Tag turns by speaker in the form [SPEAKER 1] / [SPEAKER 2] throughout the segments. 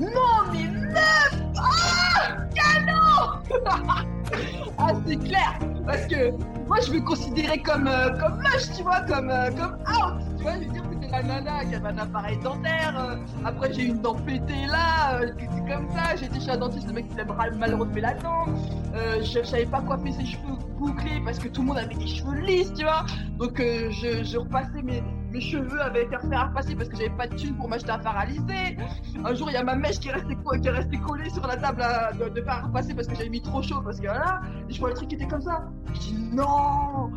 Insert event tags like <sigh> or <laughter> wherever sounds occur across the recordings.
[SPEAKER 1] Non, mais meuf Ah Canon <laughs> Ah, c'est clair Parce que moi, je me considérais comme, euh, comme moche, tu vois, comme, euh, comme out. Tu vois, je veux dire, c'était la nana qui avait un appareil dentaire. euh, après, j'ai eu une dent pétée là. euh, c'est comme ça. J'étais chez un dentiste, le mec qui avait mal refait la dent. Euh, je, savais pas coiffer ses cheveux bouclés parce que tout le monde avait des cheveux lisses, tu vois. Donc, euh, je repassais mes, mes cheveux avaient été refaits à repasser parce que j'avais pas de thune pour m'acheter à lisser. Un jour, il y a ma mèche qui est restée, collée sur la table de, de à repasser parce que j'avais mis trop chaud. Parce que voilà, je vois le truc qui était comme ça. Je dis non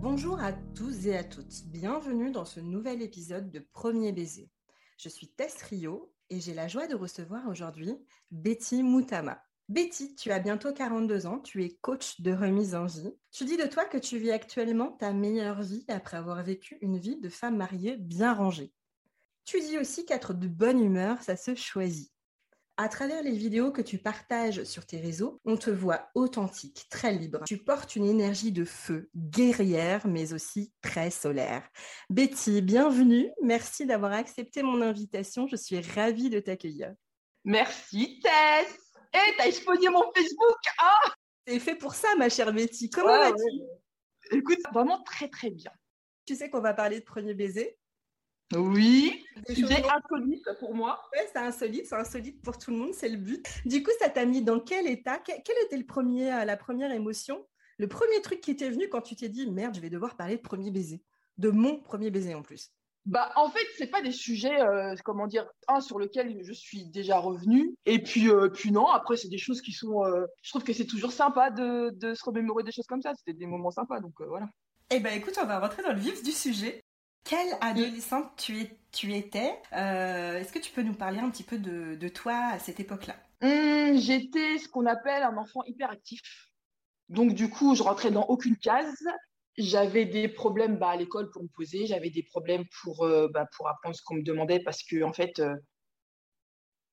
[SPEAKER 2] Bonjour à tous et à toutes, bienvenue dans ce nouvel épisode de Premier Baiser. Je suis Tess Rio et j'ai la joie de recevoir aujourd'hui Betty Moutama. Betty, tu as bientôt 42 ans, tu es coach de remise en vie. Tu dis de toi que tu vis actuellement ta meilleure vie après avoir vécu une vie de femme mariée bien rangée. Tu dis aussi qu'être de bonne humeur, ça se choisit. À travers les vidéos que tu partages sur tes réseaux, on te voit authentique, très libre. Tu portes une énergie de feu, guerrière, mais aussi très solaire. Betty, bienvenue. Merci d'avoir accepté mon invitation. Je suis ravie de t'accueillir.
[SPEAKER 1] Merci Tess Eh, t'as exposé mon Facebook Ah
[SPEAKER 2] C'est fait pour ça, ma chère Betty. Comment
[SPEAKER 1] Ouais,
[SPEAKER 2] vas-tu?
[SPEAKER 1] ouais. Écoute, vraiment très très bien.
[SPEAKER 2] Tu sais qu'on va parler de premier baiser.
[SPEAKER 1] Oui, sujet
[SPEAKER 2] choses-
[SPEAKER 1] insolite pour moi.
[SPEAKER 2] Ouais, c'est insolite, c'est insolite pour tout le monde, c'est le but. Du coup, ça t'a mis dans quel état? Que- Quelle était le premier, euh, la première émotion? Le premier truc qui t'est venu quand tu t'es dit merde, je vais devoir parler de premier baiser, de mon premier baiser en plus.
[SPEAKER 1] Bah, en fait, c'est pas des sujets, euh, comment dire, un sur lequel je suis déjà revenue. Et puis, euh, puis non, après, c'est des choses qui sont. euh, je trouve que c'est toujours sympa de, de se remémorer des choses comme ça. C'était des moments sympas, donc voilà.
[SPEAKER 2] Eh ben écoute, on va rentrer dans le vif du sujet. Quelle adolescente tu, es, tu étais Est-ce que tu peux nous parler un petit peu de, de toi à cette époque-là?
[SPEAKER 1] Hum, J'étais ce qu'on appelle un enfant hyperactif. Donc, du coup, je rentrais dans aucune case. J'avais des problèmes bah, à l'école pour me poser. J'avais des problèmes pour, euh, bah, pour apprendre ce qu'on me demandait parce que, en fait, euh,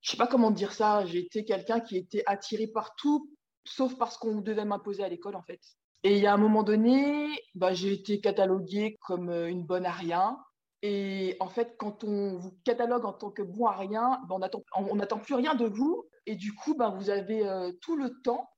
[SPEAKER 1] je sais pas comment dire ça. J'étais quelqu'un qui était attiré par tout, sauf parce qu'on devait m'imposer à l'école, en fait. Et il y a un moment donné, bah, j'ai été cataloguée comme euh, une bonne à rien. Et en fait, quand on vous catalogue en tant que bon à rien, bah, on n'attend plus rien de vous. Et du coup, bah, vous avez euh, tout le temps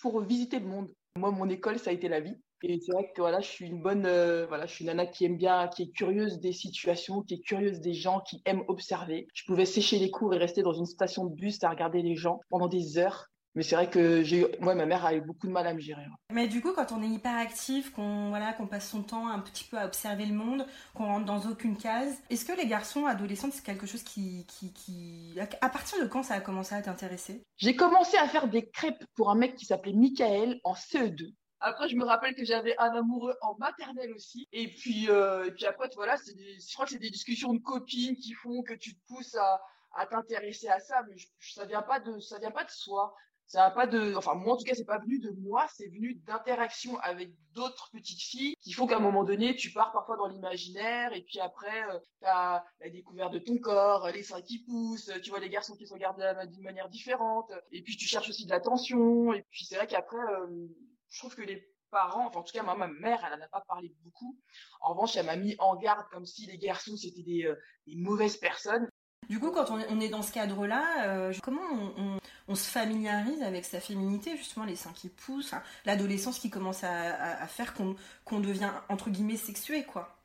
[SPEAKER 1] pour visiter le monde. Moi, mon école, ça a été la vie. Et c'est vrai que voilà, je suis une bonne, euh, voilà, je suis une nana qui aime bien, qui est curieuse des situations, qui est curieuse des gens, qui aime observer. Je pouvais sécher les cours et rester dans une station de bus à regarder les gens pendant des heures. Mais c'est vrai que j'ai, moi, ma mère a eu beaucoup de mal à me gérer.
[SPEAKER 2] Mais du coup, quand on est hyperactif, qu'on voilà, qu'on passe son temps un petit peu à observer le monde, qu'on rentre dans aucune case, est-ce que les garçons adolescents, c'est quelque chose qui, qui, qui... À partir de quand ça a commencé à t'intéresser?
[SPEAKER 1] J'ai commencé à faire des crêpes pour un mec qui s'appelait Michael en CE2. Après, je me rappelle que j'avais un amoureux en maternelle aussi. Et puis, euh, et puis après, voilà, c'est des- je crois que c'est des discussions de copines qui font que tu te pousses à, à t'intéresser à ça. Mais ça vient pas de, ça vient pas de soi. Ça vient pas de, enfin, moi, en tout cas, c'est pas venu de moi, c'est venu d'interactions avec d'autres petites filles qui font qu'à un moment donné, tu pars parfois dans l'imaginaire et puis après, euh, t'as la découverte de ton corps, les seins qui poussent, tu vois les garçons qui se regardent d'une manière différente et puis tu cherches aussi de l'attention et puis c'est vrai qu'après, euh, je trouve que les parents, enfin en tout cas moi, ma mère, elle en a pas parlé beaucoup. En revanche, elle m'a mis en garde comme si les garçons c'était des, euh, mauvaises personnes.
[SPEAKER 2] Du coup, quand on est, dans ce cadre-là, euh, comment on, se familiarise avec sa féminité, justement les seins qui poussent, hein, l'adolescence qui commence à, faire qu'on devient entre guillemets sexué, quoi?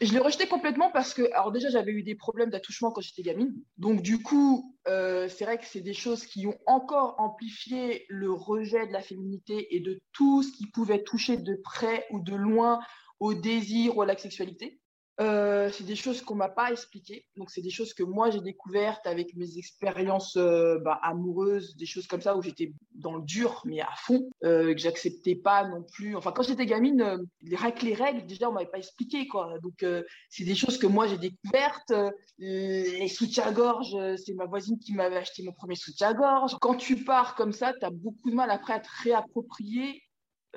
[SPEAKER 1] Je l'ai rejeté complètement parce que, alors déjà, j'avais eu des problèmes d'attouchement quand j'étais gamine. Donc, du coup, euh, c'est vrai que c'est des choses qui ont encore amplifié le rejet de la féminité et de tout ce qui pouvait toucher de près ou de loin au désir ou à la sexualité. Euh, c'est des choses qu'on m'a pas expliquées. Donc, c'est des choses que moi, j'ai découvertes avec mes expériences euh, bah, amoureuses, des choses comme ça où j'étais dans le dur, mais à fond, euh, que j'acceptais pas non plus. Enfin, quand j'étais gamine, euh, les règles, les règles, déjà, on m'avait pas expliqué, quoi. Donc, c'est des choses que moi, j'ai découvertes. Les soutiens-gorge, c'est ma voisine qui m'avait acheté mon premier soutien-gorge. Quand tu pars comme ça, tu as beaucoup de mal après à te réapproprier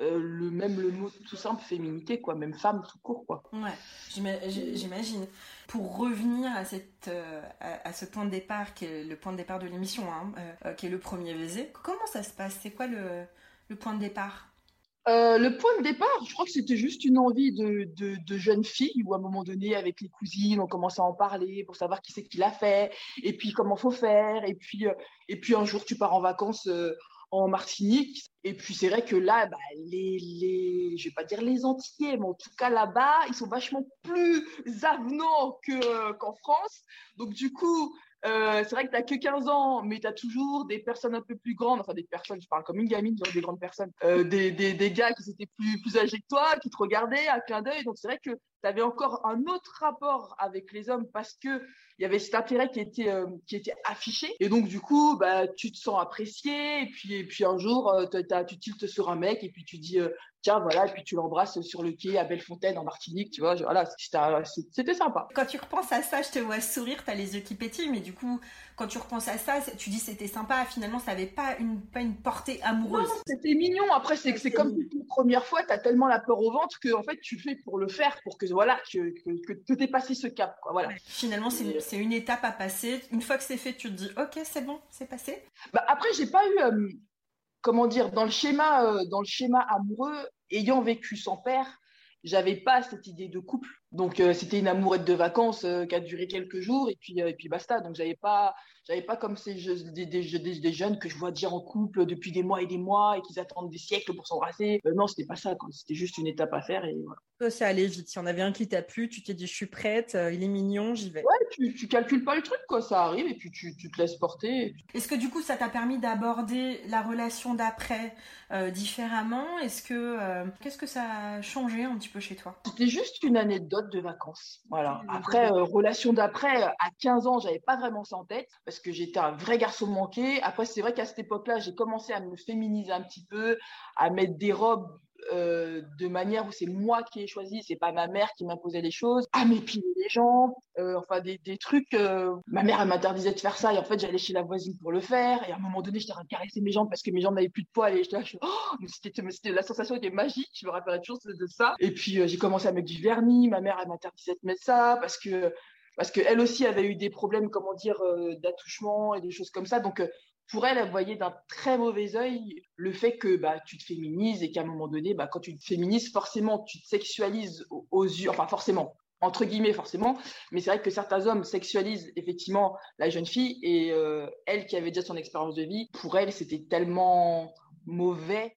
[SPEAKER 1] euh, le même le mot tout simple féminité quoi même femme tout court quoi
[SPEAKER 2] Ouais, j'imagine. Pour revenir à, cette, euh, à, à ce point de départ, qui est le point de départ de l'émission, hein, euh, qui est le premier baiser, comment ça se passe? C'est quoi le, le point de départ?
[SPEAKER 1] Euh, le point de départ, je crois que c'était juste une envie de, de, jeune fille où à un moment donné, avec les cousines, on commençait à en parler pour savoir qui c'est qui l'a fait et puis comment faut faire. Et puis, euh, et puis un jour, tu pars en vacances euh, en Martinique. Et puis c'est vrai que là, bah, les, les, je vais pas dire les Antillais, mais en tout cas là-bas, ils sont vachement plus avenants qu'en France. Donc du coup, euh, c'est vrai que tu n'as que 15 ans, mais tu as toujours des personnes un peu plus grandes, enfin des personnes, je parle comme une gamine, genre des grandes personnes, euh, des, des, des, gars qui étaient plus, plus âgés que toi, qui te regardaient à clin d'œil. Donc c'est vrai que tu avais encore un autre rapport avec les hommes parce que il y avait cet intérêt qui était, euh, qui était affiché. Et donc, du coup, bah, tu te sens apprécié. Et puis, et puis un jour, tu tiltes sur un mec et puis tu dis, tiens, voilà, et puis tu l'embrasses sur le quai à Bellefontaine en Martinique, tu vois, voilà, c'était sympa.
[SPEAKER 2] Quand tu repenses à ça, je te vois sourire, tu as les yeux qui pétillent, mais du coup, quand tu repenses à ça, tu dis c'était sympa, finalement, ça n'avait pas une, pas une portée amoureuse.
[SPEAKER 1] C'était mignon, après, c'est comme une première fois, tu as tellement la peur au ventre que, en fait, tu fais pour le faire, pour que, voilà, que, que, que, tu passé ce cap, quoi, voilà.
[SPEAKER 2] Finalement, c'est une étape à passer. Une fois que c'est fait, tu te dis, ok, c'est bon, c'est passé.
[SPEAKER 1] Bah, après, j'ai pas eu... Euh, comment dire, dans le schéma, euh, dans le schéma amoureux, ayant vécu sans père, j'avais pas cette idée de couple. Donc euh, c'était une amourette de vacances euh, qui a duré quelques jours et puis et puis basta. Donc j'avais pas j'avais pas comme ces des, des, des, jeunes que je vois dire en couple depuis des mois et des mois et qu'ils attendent des siècles pour s'embrasser. non, c'était pas ça. C'était juste une étape à faire et voilà.
[SPEAKER 2] Toi, ça allait vite. Si on avait un qui t'a plu, tu t'es dit je suis prête, il est mignon, j'y vais.
[SPEAKER 1] Ouais, tu, tu calcules pas le truc quoi, ça arrive et puis tu, tu te laisses porter.
[SPEAKER 2] Est-ce que du coup ça t'a permis d'aborder la relation d'après euh, différemment? Est-ce que euh, qu'est-ce que ça a changé un petit peu chez toi?
[SPEAKER 1] C'était juste une anecdote de vacances. Voilà. Après euh, relation d'après, à 15 ans, j'avais pas vraiment ça en tête parce que j'étais un vrai garçon manqué. Après, c'est vrai qu'à cette époque-là, j'ai commencé à me féminiser un petit peu, à mettre des robes euh, de manière où c'est moi qui ai choisi, c'est pas ma mère qui m'imposait les choses, à m'épiler les jambes, euh, enfin des, trucs. Euh, ma mère elle m'interdisait de faire ça et en fait j'allais chez la voisine pour le faire et à un moment donné j'étais de caresser mes jambes parce que mes jambes n'avaient plus de poids et j'étais là, je, oh, c'était, la sensation était magique, je me rappelle toujours de ça. Et puis j'ai commencé à mettre du vernis, ma mère elle m'interdisait de mettre ça parce que parce qu'elle aussi avait eu des problèmes, comment dire, d'attouchement et des choses comme ça. Donc, pour elle, elle voyait d'un très mauvais œil le fait que bah, tu te féminises et qu'à un moment donné, bah, quand tu te féminises, forcément, tu te sexualises aux, yeux, enfin forcément, entre guillemets forcément, mais c'est vrai que certains hommes sexualisent effectivement la jeune fille et euh, elle qui avait déjà son expérience de vie, pour elle, c'était tellement mauvais.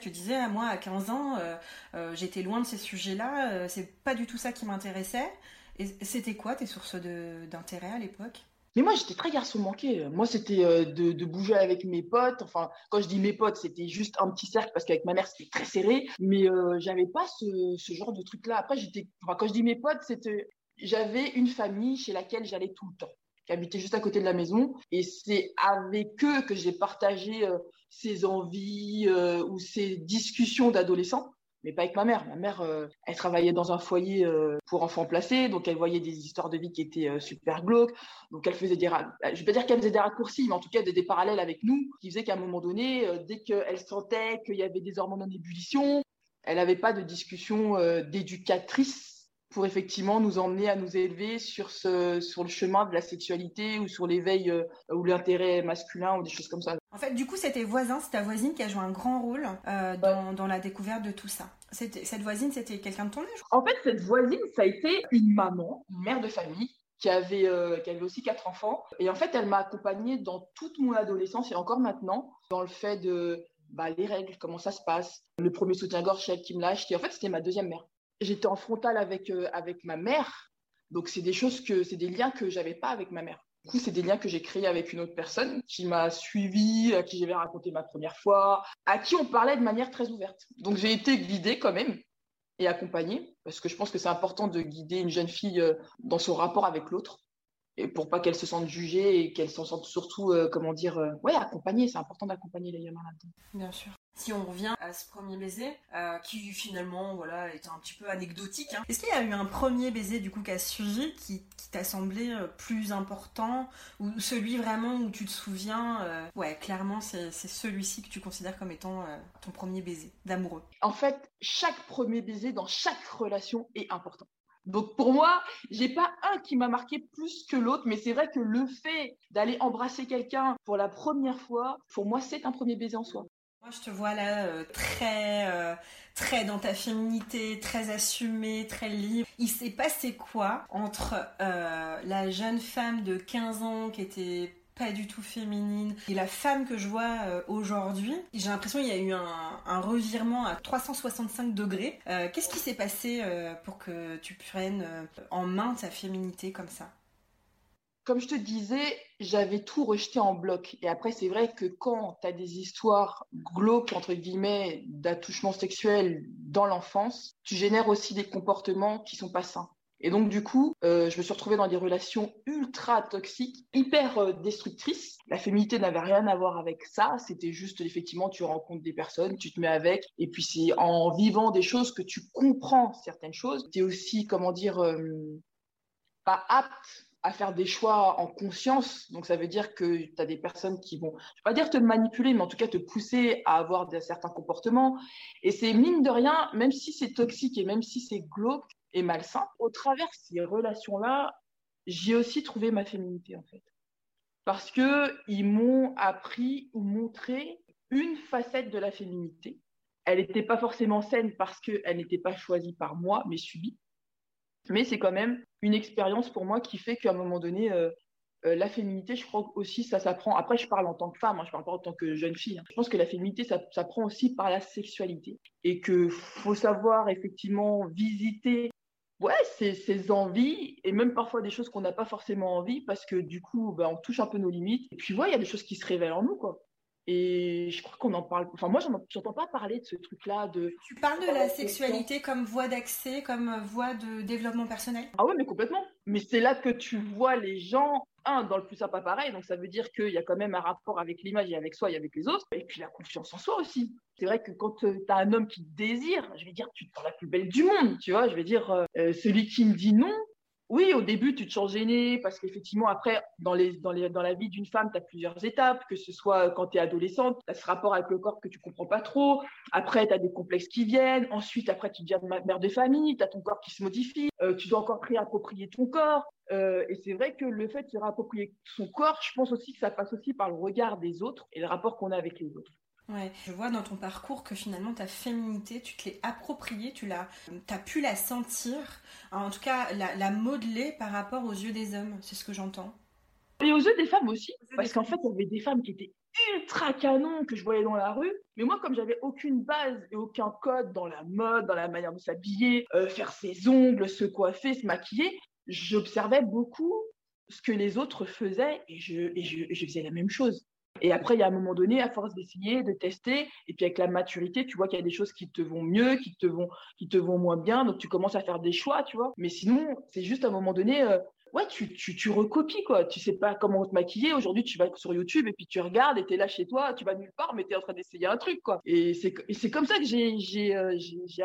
[SPEAKER 2] Tu disais, moi, à 15 ans, euh, euh, j'étais loin de ces sujets-là, c'est pas du tout ça qui m'intéressait. Et c'était quoi tes sources d'intérêt à l'époque?
[SPEAKER 1] Mais moi, j'étais très garçon manqué. Moi, c'était euh, de, bouger avec mes potes. Enfin, quand je dis mes potes, c'était juste un petit cercle parce qu'avec ma mère, c'était très serré. Mais euh, j'avais pas ce, genre de truc-là. Après, j'étais, quand je dis mes potes, c'était, j'avais une famille chez laquelle j'allais tout le temps, qui habitait juste à côté de la maison. Et c'est avec eux que j'ai partagé euh, ces envies ou ces discussions d'adolescents mais pas avec ma mère. Ma mère, euh, elle travaillait dans un foyer euh, pour enfants placés, donc elle voyait des histoires de vie qui étaient euh, super glauques. Donc elle faisait des, je vais pas dire qu'elle faisait des raccourcis, mais en tout cas des, parallèles avec nous, qui faisaient qu'à un moment donné, dès qu'elle sentait qu'il y avait des hormones en ébullition, elle n'avait pas de discussion d'éducatrice pour effectivement nous emmener à nous élever sur, ce, sur le chemin de la sexualité ou sur l'éveil ou l'intérêt masculin ou des choses comme ça.
[SPEAKER 2] En fait, du coup, c'était voisin, c'est ta voisine qui a joué un grand rôle euh, dans, dans, la découverte de tout ça. Cette voisine, c'était quelqu'un de ton âge?
[SPEAKER 1] En fait, cette voisine, ça a été une maman, une mère de famille, qui avait, euh, qui avait aussi quatre enfants. Et en fait, elle m'a accompagnée dans toute mon adolescence et encore maintenant, dans le fait de bah, les règles, comment ça se passe, le premier soutien-gorge, qui me l'a acheté. En fait, c'était ma deuxième mère j'étais en frontal avec, euh, avec ma mère. Donc, c'est des choses que, c'est des liens que j'avais pas avec ma mère. Du coup, c'est des liens que j'ai créés avec une autre personne qui m'a suivi, à qui j'avais raconté ma première fois, à qui on parlait de manière très ouverte. Donc, j'ai été guidée quand même et accompagnée parce que je pense que c'est important de guider une jeune fille euh, dans son rapport avec l'autre et pour pas qu'elle se sente jugée et qu'elle s'en sente surtout, euh, comment dire, ouais, accompagnée. C'est important d'accompagner les gamins là-dedans.
[SPEAKER 2] Bien sûr. Si on revient à ce premier baiser, euh, qui finalement voilà était un petit peu anecdotique, hein. est-ce qu'il y a eu un premier baiser du coup qui a suivi, qui, t'a semblé euh, plus important, ou celui vraiment où tu te souviens, euh, ouais clairement c'est celui-ci que tu considères comme étant ton premier baiser d'amoureux?
[SPEAKER 1] En fait, chaque premier baiser dans chaque relation est important. Donc pour moi, j'ai pas un qui m'a marqué plus que l'autre, mais c'est vrai que le fait d'aller embrasser quelqu'un pour la première fois, pour moi, c'est un premier baiser en soi.
[SPEAKER 2] Moi, je te vois là euh, très, euh, très dans ta féminité, très assumée, très libre. Il s'est passé quoi entre euh, la jeune femme de 15 ans qui était pas du tout féminine et la femme que je vois aujourd'hui? J'ai l'impression qu'il y a eu un, un, revirement à 365 degrés. Qu'est-ce qui s'est passé pour que tu prennes en main ta féminité comme ça?
[SPEAKER 1] Comme je te disais, j'avais tout rejeté en bloc. Et après, c'est vrai que quand tu as des histoires glauques, entre guillemets, d'attouchement sexuel dans l'enfance, tu génères aussi des comportements qui sont pas sains. Et donc, du coup, euh, je me suis retrouvée dans des relations ultra toxiques, hyper euh, destructrices. La féminité n'avait rien à voir avec ça. C'était juste, effectivement, tu rencontres des personnes, tu te mets avec. Et puis, c'est en vivant des choses que tu comprends certaines choses. Tu es aussi, comment dire, euh, pas apte à faire des choix en conscience. Donc, ça veut dire que tu as des personnes qui vont, je vais pas dire te manipuler, mais en tout cas te pousser à avoir certains comportements. Et c'est mine de rien, même si c'est toxique et même si c'est glauque et malsain, au travers de ces relations-là, j'ai aussi trouvé ma féminité, en fait. Parce qu'ils m'ont appris ou montré une facette de la féminité. Elle n'était pas forcément saine parce qu'elle n'était pas choisie par moi, mais subie. Mais c'est quand même une expérience pour moi qui fait qu'à un moment donné, euh, euh, la féminité, je crois aussi, ça s'apprend. Après, je parle en tant que femme, hein, je parle pas en tant que jeune fille. Hein. Je pense que la féminité, ça s'apprend aussi par la sexualité. Et que faut savoir effectivement visiter ouais, ces, envies et même parfois des choses qu'on n'a pas forcément envie parce que du coup, ben, on touche un peu nos limites. Et puis, ouais, il y a des choses qui se révèlent en nous, quoi. Et je crois qu'on en parle. Enfin, moi, j'entends pas parler de ce truc-là. De...
[SPEAKER 2] Tu parles de la sexualité comme voie d'accès, comme voie de développement personnel?
[SPEAKER 1] Ah ouais, mais complètement. Mais c'est là que tu vois les gens, un, dans le plus pas pareil. Donc, ça veut dire qu'il y a quand même un rapport avec l'image et avec soi et avec les autres. Et puis, la confiance en soi aussi. C'est vrai que quand euh, tu as un homme qui te désire, je vais dire, tu te sens la plus belle du monde. Tu vois, je vais dire, euh, euh, celui qui me dit non, oui, au début, tu te sens gêné parce qu'effectivement, après, dans, la vie d'une femme, tu as plusieurs étapes, que ce soit quand tu es adolescente, tu as ce rapport avec le corps que tu comprends pas trop. Après, tu as des complexes qui viennent. Ensuite, après, tu deviens mère de famille, tu as ton corps qui se modifie. Euh, tu dois encore réapproprier ton corps. Euh, et c'est vrai que le fait de se réapproprier son corps, je pense aussi que ça passe aussi par le regard des autres et le rapport qu'on a avec les autres.
[SPEAKER 2] Ouais, je vois dans ton parcours que finalement ta féminité, tu te l'es appropriée, tu l'as, as pu la sentir, en tout cas la, modeler par rapport aux yeux des hommes, c'est ce que j'entends.
[SPEAKER 1] Et aux yeux des femmes aussi, parce qu'en fait, il y avait des femmes qui étaient ultra canon que je voyais dans la rue, mais moi, comme j'avais aucune base et aucun code dans la mode, dans la manière de s'habiller, euh, faire ses ongles, se coiffer, se maquiller, j'observais beaucoup ce que les autres faisaient et je, et je, et je faisais la même chose. Et après, il y a un moment donné, à force d'essayer, de tester, et puis avec la maturité, tu vois qu'il y a des choses qui te vont mieux, qui te vont, qui te vont moins bien, donc tu commences à faire des choix, tu vois. Mais sinon, c'est juste à un moment donné, euh, ouais, tu, tu, tu, recopies, quoi. Tu sais pas comment te maquiller. Aujourd'hui, tu vas sur YouTube et puis tu regardes et tu es là chez toi, tu vas nulle part, mais tu es en train d'essayer un truc, quoi. Et c'est comme ça que j'ai j'ai euh,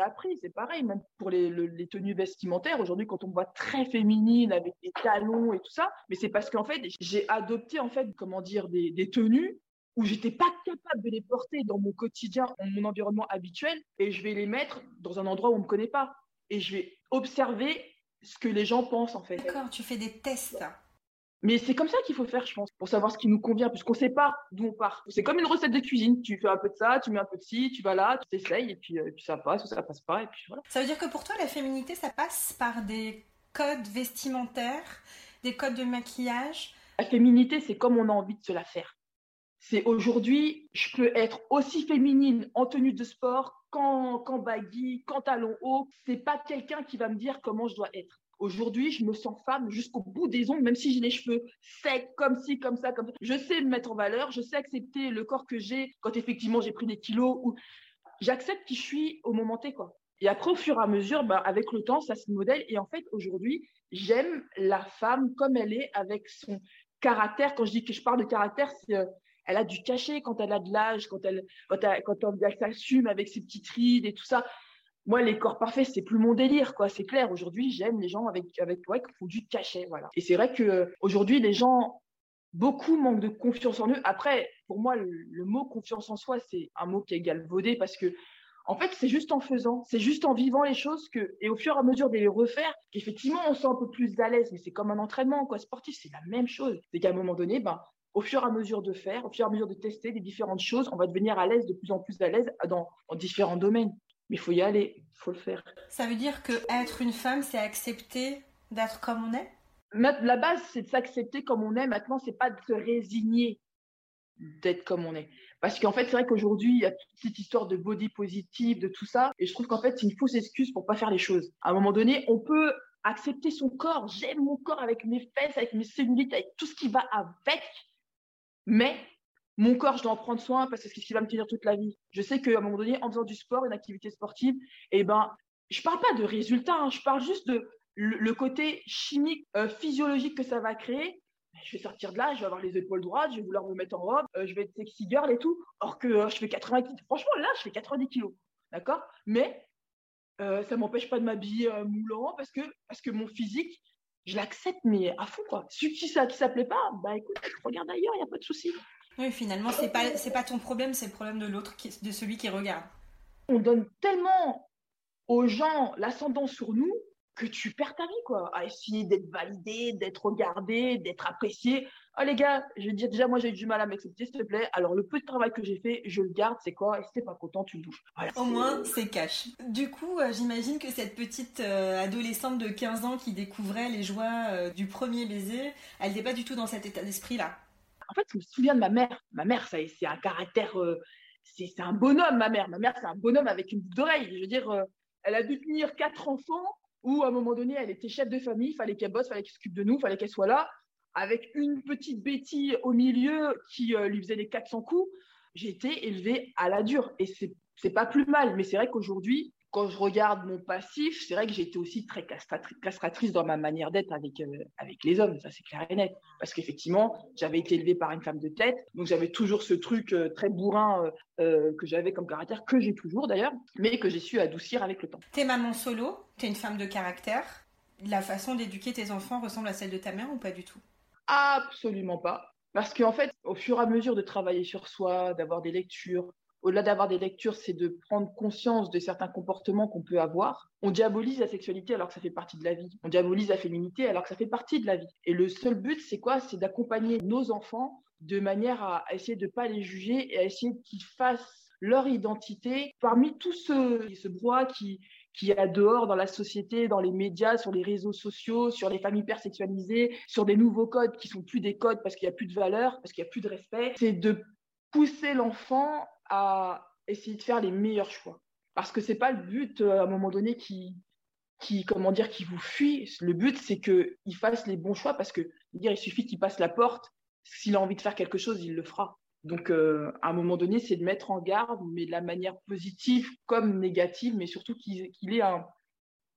[SPEAKER 1] appris. C'est pareil, même pour les, les tenues vestimentaires. Aujourd'hui, quand on me voit très féminine avec des talons et tout ça, mais c'est parce qu'en fait, j'ai adopté, en fait, comment dire, des, des tenues où j'étais pas capable de les porter dans mon quotidien, dans mon environnement habituel, et je vais les mettre dans un endroit où on me connaît pas. Et je vais observer ce que les gens pensent en fait.
[SPEAKER 2] D'accord, tu fais des tests.
[SPEAKER 1] Mais c'est comme ça qu'il faut faire, je pense, pour savoir ce qui nous convient, puisqu'on ne sait pas d'où on part. C'est comme une recette de cuisine. Tu fais un peu de ça, tu mets un peu de ci, tu vas là, tu t'essayes, et puis, euh, puis ça passe ou ça passe pas, et puis voilà.
[SPEAKER 2] Ça veut dire que pour toi, la féminité, ça passe par des codes vestimentaires, des codes de maquillage?
[SPEAKER 1] La féminité, c'est comme on a envie de se la faire. C'est aujourd'hui, je peux être aussi féminine en tenue de sport quand, quand baggy, quand talons hauts, c'est pas quelqu'un qui va me dire comment je dois être. Aujourd'hui, je me sens femme jusqu'au bout des ongles, même si j'ai les cheveux secs, comme ci, comme ça, comme ça. Je sais me mettre en valeur, je sais accepter le corps que j'ai quand effectivement j'ai pris des kilos. Ou... J'accepte qui je suis au moment T, quoi. Et après, au fur et à mesure, bah, avec le temps, ça se modèle. Et en fait, aujourd'hui, j'aime la femme comme elle est, avec son caractère. Quand je dis que je parle de caractère, c'est euh, elle a du cachet quand elle a de l'âge, quand elle, quand, elle, quand elle, s'assume avec ses petites rides et tout ça. Moi, les corps parfaits, c'est plus mon délire, quoi. C'est clair. Aujourd'hui, j'aime les gens avec, avec, ouais, qui font du cachet, voilà. Et c'est vrai que aujourd'hui, les gens, beaucoup manquent de confiance en eux. Après, pour moi, le, mot confiance en soi, c'est un mot qui est galvaudé parce que, en fait, c'est juste en faisant, c'est juste en vivant les choses que, et au fur et à mesure de les refaire, qu'effectivement, on sent un peu plus à l'aise. Mais c'est comme un entraînement, quoi. Sportif, c'est la même chose. C'est qu'à un moment donné, ben, au fur et à mesure de faire, au fur et à mesure de tester des différentes choses, on va devenir à l'aise, de plus en plus à l'aise dans, dans différents domaines. Mais il faut y aller, il faut le faire.
[SPEAKER 2] Ça veut dire que être une femme, c'est accepter d'être comme on est?
[SPEAKER 1] La base, c'est de s'accepter comme on est. Maintenant, c'est pas de se résigner d'être comme on est. Parce qu'en fait, c'est vrai qu'aujourd'hui, il y a toute cette histoire de body positive, de tout ça. Et je trouve qu'en fait, c'est une fausse excuse pour pas faire les choses. À un moment donné, on peut accepter son corps. J'aime mon corps avec mes fesses, avec mes cellulites, avec tout ce qui va avec. Mais mon corps, je dois en prendre soin parce que c'est ce qui va me tenir toute la vie. Je sais qu'à un moment donné, en faisant du sport, une activité sportive, eh ben, je parle pas de résultats, hein. je parle juste de le, côté chimique, euh, physiologique que ça va créer. Je vais sortir de là, je vais avoir les épaules droites, je vais vouloir me mettre en robe, euh, je vais être sexy girl et tout. Or que euh, je fais 80 kilos. Franchement, là, je fais 90 kilos. D'accord? Mais ça ça m'empêche pas de m'habiller moulant parce que, parce que mon physique, je l'accepte, mais à fond, quoi. Si, ça ne s'appelait pas, bah écoute, regarde ailleurs, il n'y a pas de souci.
[SPEAKER 2] Oui, finalement, c'est pas c'est pas ton problème, c'est le problème de l'autre, de celui qui regarde.
[SPEAKER 1] On donne tellement aux gens l'ascendant sur nous que tu perds ta vie, quoi, à essayer d'être validé, d'être regardé, d'être apprécié. Oh les gars, je vais dire déjà, moi j'ai eu du mal à m'accepter, s'il te plaît. Alors le peu de travail que j'ai fait, je le garde, c'est quoi? Et si t'es pas content, tu le bouges.
[SPEAKER 2] Au moins, c'est cash. Du coup, euh, j'imagine que cette petite euh, adolescente de 15 ans qui découvrait les joies euh, du premier baiser, elle n'est pas du tout dans cet état d'esprit-là
[SPEAKER 1] en fait, je me souviens de ma mère. Ma mère, c'est un caractère, c'est un bonhomme, ma mère. Ma mère, c'est un bonhomme avec une boucle d'oreille. Je veux dire, elle a dû tenir quatre enfants où, à un moment donné, elle était chef de famille, il fallait qu'elle bosse, il fallait qu'elle s'occupe de nous, il fallait qu'elle soit là, avec une petite bêtise au milieu qui euh, lui faisait les 400 coups. J'ai été élevée à la dure. Et c'est pas plus mal. Mais c'est vrai qu'aujourd'hui, quand je regarde mon passif, c'est vrai que j'ai été aussi très castratrice dans ma manière d'être avec, euh, avec les hommes, ça c'est clair et net. Parce qu'effectivement, j'avais été élevée par une femme de tête, donc j'avais toujours ce truc euh, très bourrin que j'avais comme caractère, que j'ai toujours d'ailleurs, mais que j'ai su adoucir avec le temps.
[SPEAKER 2] T'es maman solo, t'es une femme de caractère? La façon d'éduquer tes enfants ressemble à celle de ta mère ou pas du tout?
[SPEAKER 1] Absolument pas. Parce qu'en fait, au fur et à mesure de travailler sur soi, d'avoir des lectures, au-delà d'avoir des lectures, c'est de prendre conscience de certains comportements qu'on peut avoir. On diabolise la sexualité alors que ça fait partie de la vie. On diabolise la féminité alors que ça fait partie de la vie. Et le seul but, c'est quoi? C'est d'accompagner nos enfants de manière à essayer de ne pas les juger et à essayer qu'ils fassent leur identité parmi tout ce, ce brouhaha qui, qui a dehors dans la société, dans les médias, sur les réseaux sociaux, sur les familles hypersexualisées, sur des nouveaux codes qui sont plus des codes parce qu'il n'y a plus de valeur, parce qu'il n'y a plus de respect. C'est de pousser l'enfant à essayer de faire les meilleurs choix. Parce que c'est pas le but euh, à un moment donné qui, qui comment dire, qui vous fuit. Le but, c'est qu'il fasse les bons choix parce que dire, il suffit qu'il passe la porte. S'il a envie de faire quelque chose, il le fera. Donc, euh, à un moment donné, c'est de mettre en garde, mais de la manière positive comme négative, mais surtout qu'il ait un,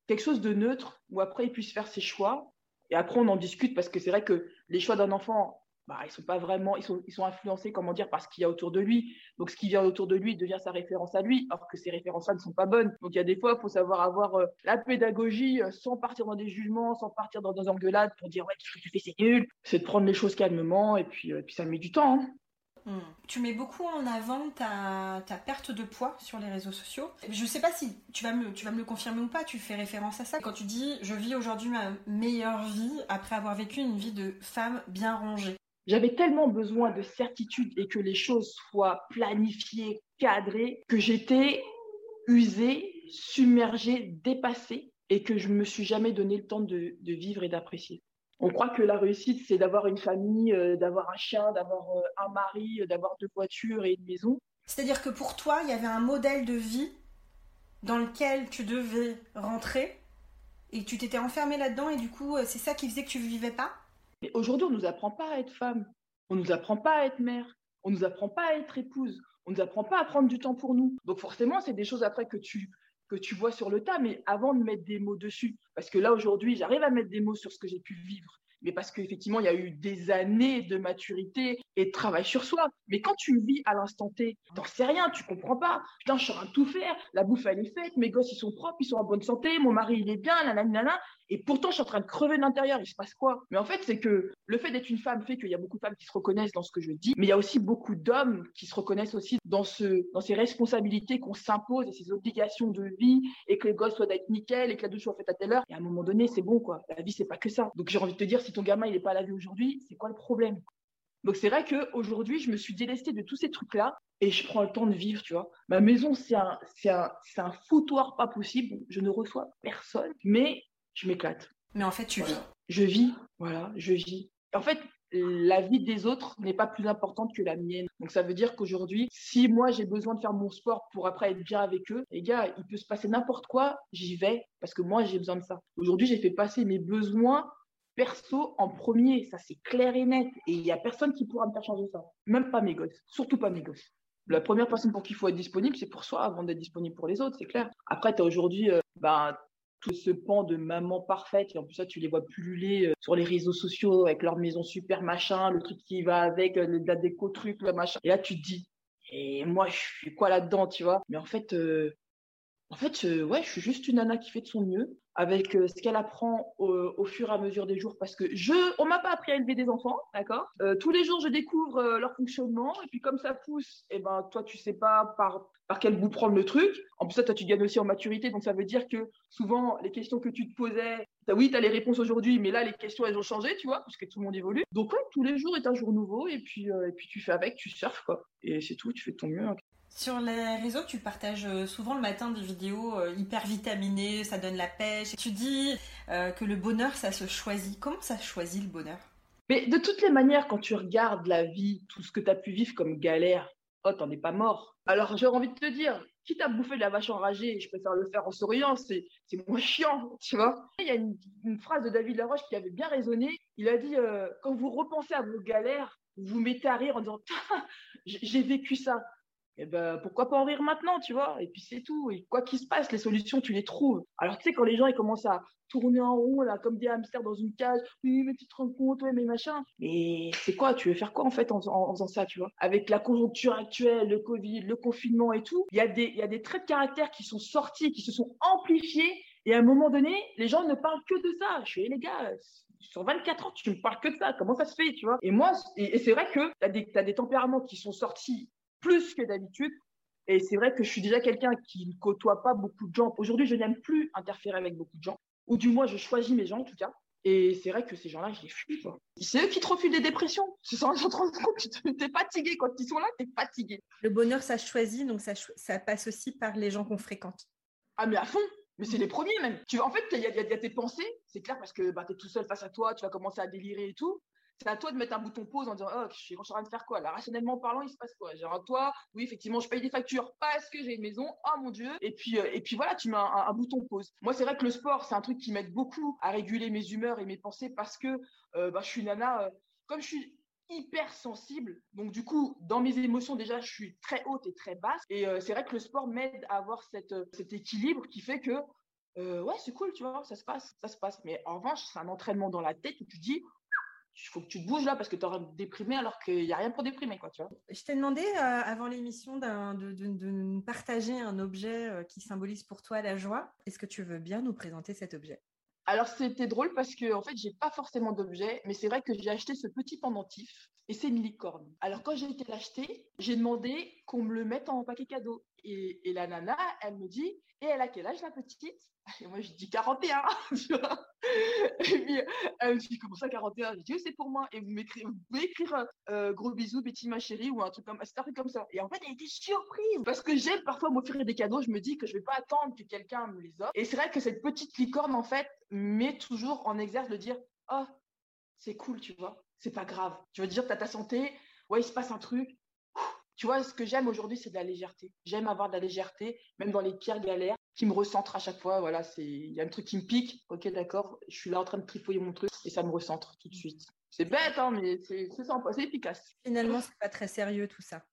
[SPEAKER 1] quelque chose de neutre où après il puisse faire ses choix. Et après, on en discute parce que c'est vrai que les choix d'un enfant, bah, ils sont pas vraiment, ils sont, ils sont influencés, comment dire, par ce qu'il y a autour de lui. Donc, ce qui vient autour de lui devient sa référence à lui, alors que ces références-là ne sont pas bonnes. Donc, il y a des fois, il faut savoir avoir euh, la pédagogie euh, sans partir dans des jugements, sans partir dans des engueulades pour dire, ouais, ce que tu fais, c'est nul. C'est de prendre les choses calmement et puis, ça met du temps. Hein.
[SPEAKER 2] Hmm. Tu mets beaucoup en avant ta, perte de poids sur les réseaux sociaux. Je ne sais pas si tu vas, me, tu vas me le confirmer ou pas, tu fais référence à ça. Quand tu dis je vis aujourd'hui ma meilleure vie après avoir vécu une vie de femme bien rangée.
[SPEAKER 1] J'avais tellement besoin de certitude et que les choses soient planifiées, cadrées, que j'étais usée, submergée, dépassée et que je ne me suis jamais donné le temps de, vivre et d'apprécier. On croit que la réussite, c'est d'avoir une famille, euh, d'avoir un chien, d'avoir euh, un mari, euh, d'avoir deux voitures et une maison.
[SPEAKER 2] C'est-à-dire que pour toi, il y avait un modèle de vie dans lequel tu devais rentrer et tu t'étais enfermée là-dedans et du coup, c'est ça qui faisait que tu ne vivais pas?
[SPEAKER 1] Mais aujourd'hui, on ne nous apprend pas à être femme, on ne nous apprend pas à être mère, on ne nous apprend pas à être épouse, on ne nous apprend pas à prendre du temps pour nous. Donc forcément, c'est des choses après que tu, que tu vois sur le tas, mais avant de mettre des mots dessus. Parce que là, aujourd'hui, j'arrive à mettre des mots sur ce que j'ai pu vivre mais parce qu'effectivement, il y a eu des années de maturité et de travail sur soi. Mais quand tu vis à l'instant T, t'en sais rien, tu comprends pas. Putain, je suis en train de tout faire, la bouffe, elle est faite, mes gosses, ils sont propres, ils sont en bonne santé, mon mari, il est bien, nanana, et pourtant, je suis en train de crever de l'intérieur, il se passe quoi? Mais en fait, c'est que le fait d'être une femme fait qu'il y a beaucoup de femmes qui se reconnaissent dans ce que je dis, mais il y a aussi beaucoup d'hommes qui se reconnaissent aussi dans, ce, dans ces responsabilités qu'on s'impose et ces obligations de vie, et que les gosses soient d'être nickel, et que la douche soit faite à telle heure. Et à un moment donné, c'est bon, quoi. La vie, c'est pas que ça. Donc j'ai envie de te dire, si ton gamin il n'est pas à la vie aujourd'hui, c'est quoi le problème? Donc c'est vrai qu'aujourd'hui, je me suis délestée de tous ces trucs-là et je prends le temps de vivre, tu vois. Ma maison, c'est un, c'est un, c'est un foutoir pas possible. Je ne reçois personne, mais je m'éclate.
[SPEAKER 2] Mais en fait, tu vis.
[SPEAKER 1] Je vis, voilà, je vis. En fait, la vie des autres n'est pas plus importante que la mienne. Donc ça veut dire qu'aujourd'hui, si moi j'ai besoin de faire mon sport pour après être bien avec eux, les gars, il peut se passer n'importe quoi, j'y vais parce que moi j'ai besoin de ça. Aujourd'hui, j'ai fait passer mes besoins perso en premier, ça c'est clair et net. Et il n'y a personne qui pourra me faire changer ça. Même pas mes gosses, surtout pas mes gosses. La première personne pour qui il faut être disponible, c'est pour soi avant d'être disponible pour les autres, c'est clair. Après, tu as aujourd'hui, euh, bah, tout ce pan de maman parfaite. Et en plus, ça, tu les vois pulluler euh, sur les réseaux sociaux avec leur maison super machin, le truc qui va avec, euh, la déco truc, machin. Et là, tu te dis, et moi, je suis quoi là-dedans, tu vois? Mais en fait, euh, en fait, ouais, je suis juste une nana qui fait de son mieux avec ce qu'elle apprend au, fur et à mesure des jours parce que je, on m'a pas appris à élever des enfants, d'accord? Tous les jours, je découvre leur fonctionnement et puis comme ça pousse, et eh ben toi, tu sais pas par par quel bout prendre le truc. En plus, ça, toi, tu gagnes aussi en maturité. Donc, ça veut dire que souvent, les questions que tu te posais, oui, tu as les réponses aujourd'hui, mais là, les questions, elles ont changé, tu vois, parce que tout le monde évolue. Donc, ouais, tous les jours est un jour nouveau. Et puis, euh, et puis tu fais avec, tu surfes, quoi. Et c'est tout, tu fais de ton mieux. Hein.
[SPEAKER 2] Sur les réseaux, tu partages euh, souvent le matin des vidéos euh, hyper vitaminées, ça donne la pêche. Tu dis que le bonheur, ça se choisit. Comment ça choisit le bonheur?
[SPEAKER 1] Mais de toutes les manières, quand tu regardes la vie, tout ce que tu as pu vivre comme galère, oh, t'en es pas mort. Alors, j'ai envie de te dire, quitte à bouffer de la vache enragée, je préfère le faire en souriant, c'est moins chiant, <laughs> tu vois. Il y a une, phrase de David Laroche qui avait bien résonné. Il a dit euh, Quand vous repensez à vos galères, vous vous mettez à rire en disant <laughs> J'ai vécu ça. Et eh ben, pourquoi pas en rire maintenant, tu vois? Et puis c'est tout. Et quoi qu'il se passe, les solutions, tu les trouves. Alors, tu sais, quand les gens ils commencent à tourner en rond, là, comme des hamsters dans une cage, oui, mais tu te rends compte, ouais, mais machin. Mais c'est quoi? Tu veux faire quoi, en fait, en, faisant ça, tu vois? Avec la conjoncture actuelle, le Covid, le confinement et tout, il y, a des, y a des traits de caractère qui sont sortis, qui se sont amplifiés. Et à un moment donné, les gens ne parlent que de ça. Je suis, les gars, sur 24 ans, tu ne parles que de ça. Comment ça se fait, tu vois Et moi, et, c'est vrai que tu as des, as des tempéraments qui sont sortis plus que d'habitude. Et c'est vrai que je suis déjà quelqu'un qui ne côtoie pas beaucoup de gens. Aujourd'hui, je n'aime plus interférer avec beaucoup de gens. Ou du moins, je choisis mes gens, en tout cas. Et c'est vrai que ces gens-là, je les fuis. C'est eux qui te refusent des dépressions. Tu <laughs> rends compte, tu es fatigué. Quand ils sont là, tu es fatigué.
[SPEAKER 2] Le bonheur, ça choisit, donc ça, ça passe aussi par les gens qu'on fréquente.
[SPEAKER 1] Ah, mais à fond mais c'est les premiers même. Tu, en fait, il y, a tes pensées, c'est clair, parce que bah, tu es tout seul face à toi, tu vas commencer à délirer et tout c'est à toi de mettre un bouton pause en disant oh, je suis en train de faire quoi là? Rationnellement parlant il se passe quoi? Genre toi oui effectivement je paye des factures parce que j'ai une maison oh mon dieu et puis euh, et puis voilà tu mets un, bouton pause moi c'est vrai que le sport c'est un truc qui m'aide beaucoup à réguler mes humeurs et mes pensées parce que euh, bah, je suis nana euh, comme je suis hyper sensible. Donc du coup, dans mes émotions déjà, je suis très haute et très basse. Et c'est vrai que le sport m'aide à avoir cet équilibre qui fait que ouais, c'est cool, tu vois, ça se passe, ça se passe. Mais en revanche, c'est un entraînement dans la tête où tu dis, il faut que tu te bouges là parce que tu auras déprimé alors qu'il n'y a rien pour déprimer. Quoi, tu vois.
[SPEAKER 2] Je t'ai demandé euh, avant l'émission de, de, partager un objet euh, qui symbolise pour toi la joie. Est-ce que tu veux bien nous présenter cet objet?
[SPEAKER 1] Alors c'était drôle parce que en fait j'ai pas forcément d'objet, mais c'est vrai que j'ai acheté ce petit pendentif et c'est une licorne. Alors quand j'ai été l'acheter, j'ai demandé qu'on me le mette en paquet cadeau et, la nana elle me dit et elle a quel âge la petite? Et moi, je dis 41, <laughs> tu vois? Et puis, elle me dit, comment ça, 41 Je dis, c'est pour moi. Et vous, vous pouvez écrire euh, gros bisous, Betty, ma chérie, ou un truc comme, un truc comme ça. Et en fait, elle était surprise. Parce que j'aime parfois m'offrir des cadeaux. Je me dis que je vais pas attendre que quelqu'un me les offre. Et c'est vrai que cette petite licorne, en fait, met toujours en exerce de dire, oh, c'est cool, tu vois. C'est pas grave. Tu veux dire, tu as ta santé. Ouais, il se passe un truc. Tu vois, ce que j'aime aujourd'hui, c'est de la légèreté. J'aime avoir de la légèreté, même dans les pires galères qui me recentre à chaque fois. Voilà, c'est il y a un truc qui me pique. Ok, d'accord. Je suis là en train de trifouiller mon truc et ça me recentre tout de suite. C'est bête, hein, mais c'est sympa, c'est efficace.
[SPEAKER 2] Finalement, c'est pas très sérieux tout ça.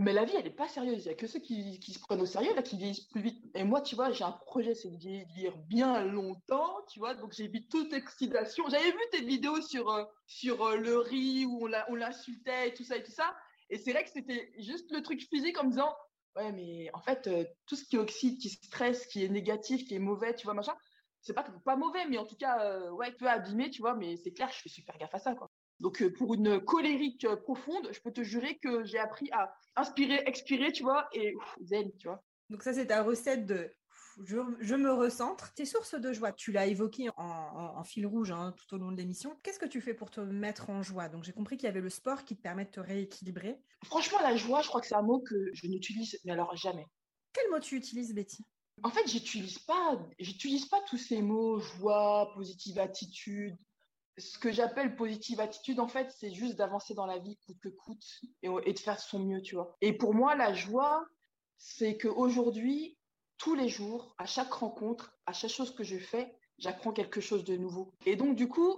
[SPEAKER 1] Mais la vie, elle est pas sérieuse. Il y a que ceux qui, qui, se prennent au sérieux là, qui vieillissent plus vite. Et moi, tu vois, j'ai un projet, c'est de vieillir bien longtemps, tu vois. Donc j'évite toute excitation. J'avais vu tes vidéos sur euh, sur euh, le riz où on l'insultait et tout ça et tout ça. Et c'est vrai que c'était juste le truc physique en me disant ouais, mais en fait, euh, tout ce qui oxyde, qui stresse, qui est négatif, qui est mauvais, tu vois, machin, c'est pas, pas mauvais, mais en tout cas, ouais, peut abîmer, tu vois, mais c'est clair, je fais super gaffe à ça, quoi. Donc, euh, pour une colérique profonde, je peux te jurer que j'ai appris à inspirer, expirer, tu vois, et zen, tu vois.
[SPEAKER 2] Donc, ça, c'est ta recette de je, me recentre. Tes sources de joie, tu l'as évoqué en, fil rouge hein, tout au long de l'émission. Qu'est-ce que tu fais pour te mettre en joie? Donc j'ai compris qu'il y avait le sport qui te permet de te rééquilibrer.
[SPEAKER 1] Franchement, la joie, je crois que c'est un mot que je n'utilise, mais alors jamais.
[SPEAKER 2] Quel mot tu utilises, Betty?
[SPEAKER 1] En fait, j'utilise pas, j'utilise pas tous ces mots joie, positive attitude. Ce que j'appelle positive attitude, en fait, c'est juste d'avancer dans la vie coûte que coûte et, de faire son mieux, tu vois. Et pour moi, la joie, c'est qu'aujourd'hui, tous les jours, à chaque rencontre, à chaque chose que je fais, j'apprends quelque chose de nouveau. Et donc, du coup,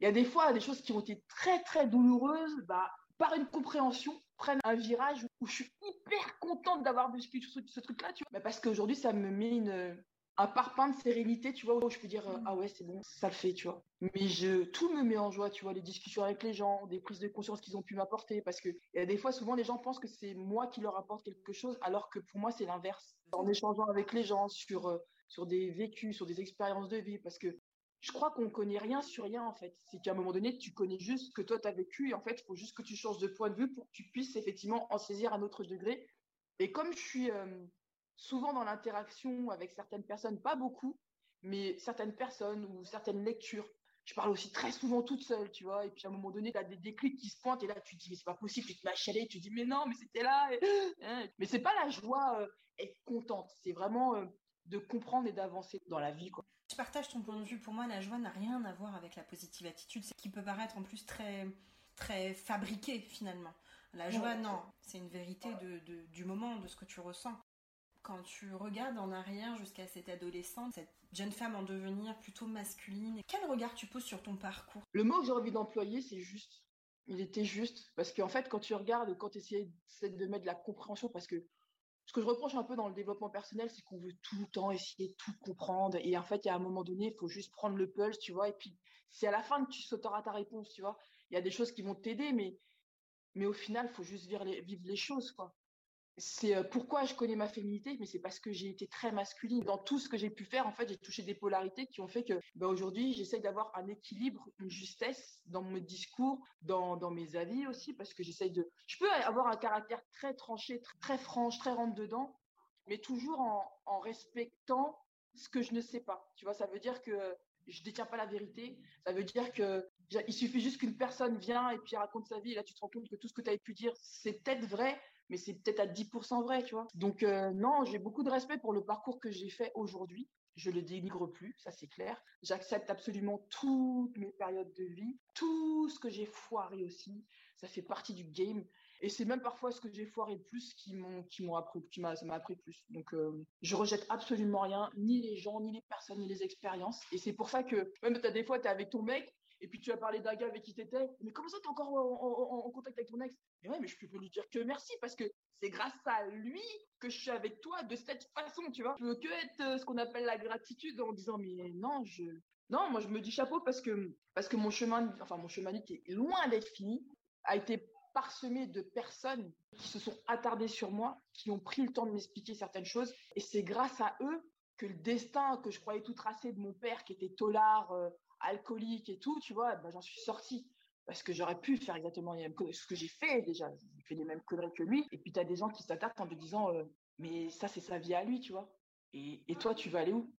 [SPEAKER 1] il y a des fois des choses qui ont été très, très douloureuses, bah, par une compréhension, prennent un virage où je suis hyper contente d'avoir vécu ce, truc-là, tu vois. Mais parce qu'aujourd'hui, ça me met une, un parpaing de sérénité, tu vois, où je peux dire, mm. ah ouais, c'est bon, ça le fait, tu vois. Mais je, tout me met en joie, tu vois, les discussions avec les gens, des prises de conscience qu'ils ont pu m'apporter, parce que y a des fois, souvent, les gens pensent que c'est moi qui leur apporte quelque chose, alors que pour moi, c'est l'inverse. En échangeant avec les gens sur, euh, sur des vécus, sur des expériences de vie, parce que je crois qu'on connaît rien sur rien, en fait. C'est qu'à un moment donné, tu connais juste ce que toi, tu as vécu, et en fait, il faut juste que tu changes de point de vue pour que tu puisses effectivement en saisir un autre degré. Et comme je suis... Euh, souvent dans l'interaction avec certaines personnes, pas beaucoup, mais certaines personnes ou certaines lectures. Je parle aussi très souvent toute seule, tu vois. Et puis à un moment donné, tu as des déclics qui se pointent et là, tu te dis, mais c'est pas possible, tu te mets à chialer, tu te dis, mais non, mais c'était là. Hein. Mais c'est pas la joie euh, être contente, c'est vraiment euh, de comprendre et d'avancer dans la vie, quoi.
[SPEAKER 2] Je partage ton point de vue. Pour moi, la joie n'a rien à voir avec la positive attitude, ce qui peut paraître en plus très, très fabriqué finalement. La joie, non, c'est une vérité de, du moment, de ce que tu ressens quand tu regardes en arrière jusqu'à cette adolescente, cette jeune femme en devenir plutôt masculine, quel regard tu poses sur ton parcours?
[SPEAKER 1] Le mot que j'ai envie d'employer, c'est juste. Il était juste. Parce qu'en fait, quand tu regardes, quand tu essaies de mettre de la compréhension, parce que ce que je reproche un peu dans le développement personnel, c'est qu'on veut tout le temps essayer de tout comprendre. Et en fait, il y a un moment donné, il faut juste prendre le pulse, tu vois. Et puis, c'est à la fin que tu sauteras ta réponse, tu vois. Il y a des choses qui vont t'aider, mais, mais au final, il faut juste vivre les, vivre les choses, quoi c'est euh, pourquoi je connais ma féminité, mais c'est parce que j'ai été très masculine. Dans tout ce que j'ai pu faire, en fait, j'ai touché des polarités qui ont fait que bah, aujourd'hui, j'essaie d'avoir un équilibre, une justesse dans mon discours, dans, mes avis aussi, parce que j'essaie de... Je peux avoir un caractère très tranché, très, franche, très rentre-dedans, mais toujours en, en respectant ce que je ne sais pas. Tu vois, ça veut dire que je détiens pas la vérité. Ça veut dire que il suffit juste qu'une personne vient et puis raconte sa vie. Et là, tu te rends compte que tout ce que tu avais pu dire, c'est peut-être vrai, mais c'est peut-être à 10% vrai, tu vois. Donc euh, non, j'ai beaucoup de respect pour le parcours que j'ai fait aujourd'hui. Je le dénigre plus, ça c'est clair. J'accepte absolument toutes mes périodes de vie, tout ce que j'ai foiré aussi. Ça fait partie du game. Et c'est même parfois ce que j'ai foiré plus qui m'ont qui m'ont appris, qui m'a ça m'a appris plus. Donc euh, je rejette absolument rien, ni les gens, ni les personnes, ni les expériences. Et c'est pour ça que même as des fois tu es avec ton mec et puis tu as parlé d'un gars avec qui t'étais, mais comment ça t'es encore en, contact avec ton ex? Mais ouais, mais je peux lui dire que merci parce que c'est grâce à lui que je suis avec toi de cette façon, tu vois. Je peux que être euh, ce qu'on appelle la gratitude en disant mais non, je non, moi je me dis chapeau parce que parce que mon chemin, enfin mon chemin qui est loin d'être fini, a été parsemé de personnes qui se sont attardées sur moi, qui ont pris le temps de m'expliquer certaines choses, et c'est grâce à eux que le destin que je croyais tout tracé de mon père, qui était tolard, euh, alcoolique et tout, tu vois, ben, j'en suis sortie. Parce que j'aurais pu faire exactement ce que j'ai fait déjà. J'ai fait les mêmes conneries que lui. Et puis, tu as des gens qui s'attaquent en te disant, euh, mais ça, c'est sa vie à lui, tu vois. Et, toi, tu vas aller où?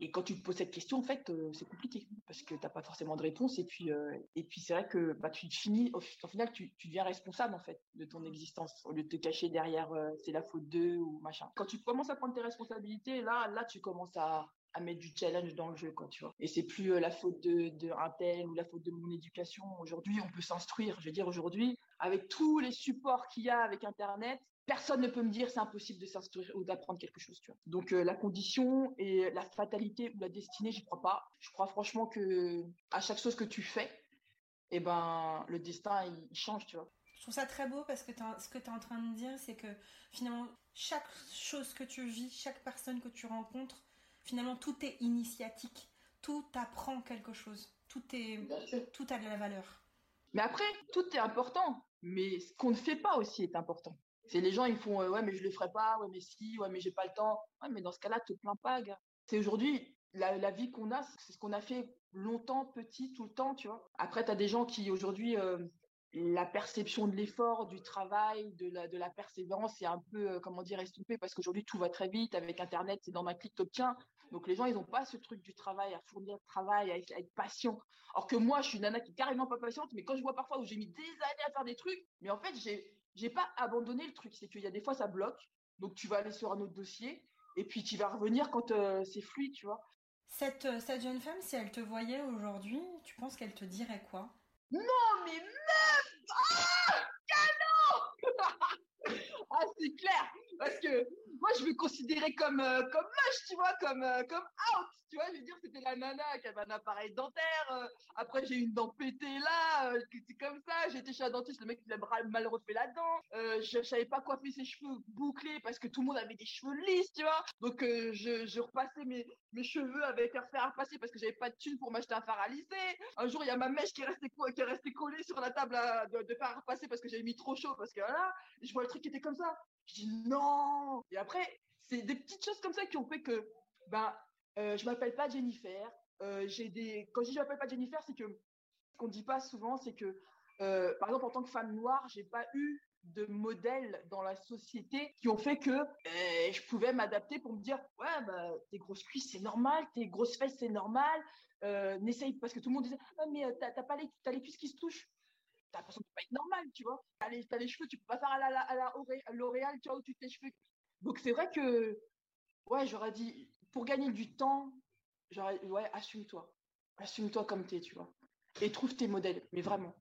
[SPEAKER 1] Et quand tu te poses cette question, en fait, euh, c'est compliqué. Parce que tu n'as pas forcément de réponse. Et puis, euh, et puis c'est vrai que bah, tu finis, au, final, tu, tu, deviens responsable, en fait, de ton existence. Au lieu de te cacher derrière, c'est la faute d'eux ou machin. Quand tu commences à prendre tes responsabilités, là, là, tu commences à, à mettre du challenge dans le jeu, quoi, tu vois. Et c'est plus euh, la faute de, de un tel ou la faute de mon éducation. Aujourd'hui, on peut s'instruire. Je veux dire, aujourd'hui, avec tous les supports qu'il y a avec Internet, personne ne peut me dire c'est impossible de s'instruire ou d'apprendre quelque chose, tu vois. Donc euh, la condition et la fatalité ou la destinée, j'y crois pas. Je crois franchement que à chaque chose que tu fais, eh ben le destin il, change, tu vois.
[SPEAKER 2] Je trouve ça très beau parce que ce que tu es en train de dire, c'est que finalement, chaque chose que tu vis, chaque personne que tu rencontres, finalement, tout est initiatique. Tout apprend quelque chose. Tout, est, tout a de la valeur.
[SPEAKER 1] Mais après, tout est important. Mais ce qu'on ne fait pas aussi est important. C'est les gens, ils font euh, ouais, mais je le ferai pas, ouais, mais si, ouais, mais j'ai pas le temps. Ouais, mais dans ce cas-là, te plains pas, gars. C'est aujourd'hui, la, vie qu'on a, c'est ce qu'on a fait longtemps, petit, tout le temps, tu vois. Après, tu as des gens qui aujourd'hui, euh, la perception de l'effort, du travail, de la, de la persévérance est un peu, euh, comment dire, estompée parce qu'aujourd'hui, tout va très vite. Avec Internet, c'est dans un clic, t'obtiens. Donc, les gens, ils n'ont pas ce truc du travail, à fournir le travail, à être, patient. Alors que moi, je suis une nana qui est carrément pas patiente, mais quand je vois parfois où j'ai mis des années à faire des trucs, mais en fait, j'ai, j'ai pas abandonné le truc. C'est qu'il y a des fois, ça bloque. Donc, tu vas aller sur un autre dossier et puis tu vas revenir quand euh, c'est fluide, tu vois.
[SPEAKER 2] Cette, euh, cette jeune femme, si elle te voyait aujourd'hui, tu penses qu'elle te dirait quoi?
[SPEAKER 1] Non, mais meuf Ah Canon <laughs> Ah, c'est clair Parce que moi, je me considérais comme, euh, comme moche, tu vois, comme, comme out tu vois, je veux dire, c'était la nana qui avait un appareil dentaire. Euh, après, j'ai une dent pétée là, euh, c'est comme ça. Été chez un dentiste, le mec, il a mal refait la dent. Euh, je, savais pas coiffer ses cheveux bouclés parce que tout le monde avait des cheveux lisses, tu vois. Donc, je, repassais mes, mes cheveux avec un fer à repasser parce que j'avais pas de thune pour m'acheter un fer à lisser. Un jour, il y a ma mèche qui est restée, qui est restée collée sur la table de, de, fer à repasser parce que j'avais mis trop chaud parce que voilà, je vois le truc qui était comme ça. Je dis non. Et après, c'est des petites choses comme ça qui ont fait que, ben, euh, je m'appelle pas Jennifer. Euh. Quand je dis je m'appelle pas Jennifer, c'est que ce qu'on dit pas souvent, c'est que, euh, par exemple, en tant que femme noire, j'ai pas eu de modèles dans la société qui ont fait que euh, je pouvais m'adapter pour me dire ouais bah tes grosses cuisses c'est normal tes grosses fesses c'est normal euh, n'essaye parce que tout le monde disait ah, mais t'as pas les as les cuisses qui se touchent t'as l'impression que pas être normal tu vois t'as les, as les cheveux tu peux pas faire à la, à la L'Oréal tu vois où tu tes cheveux donc c'est vrai que ouais j'aurais dit pour gagner du temps, genre, ouais, assume-toi. Assume-toi comme t'es, tu vois. Et trouve tes modèles, mais vraiment.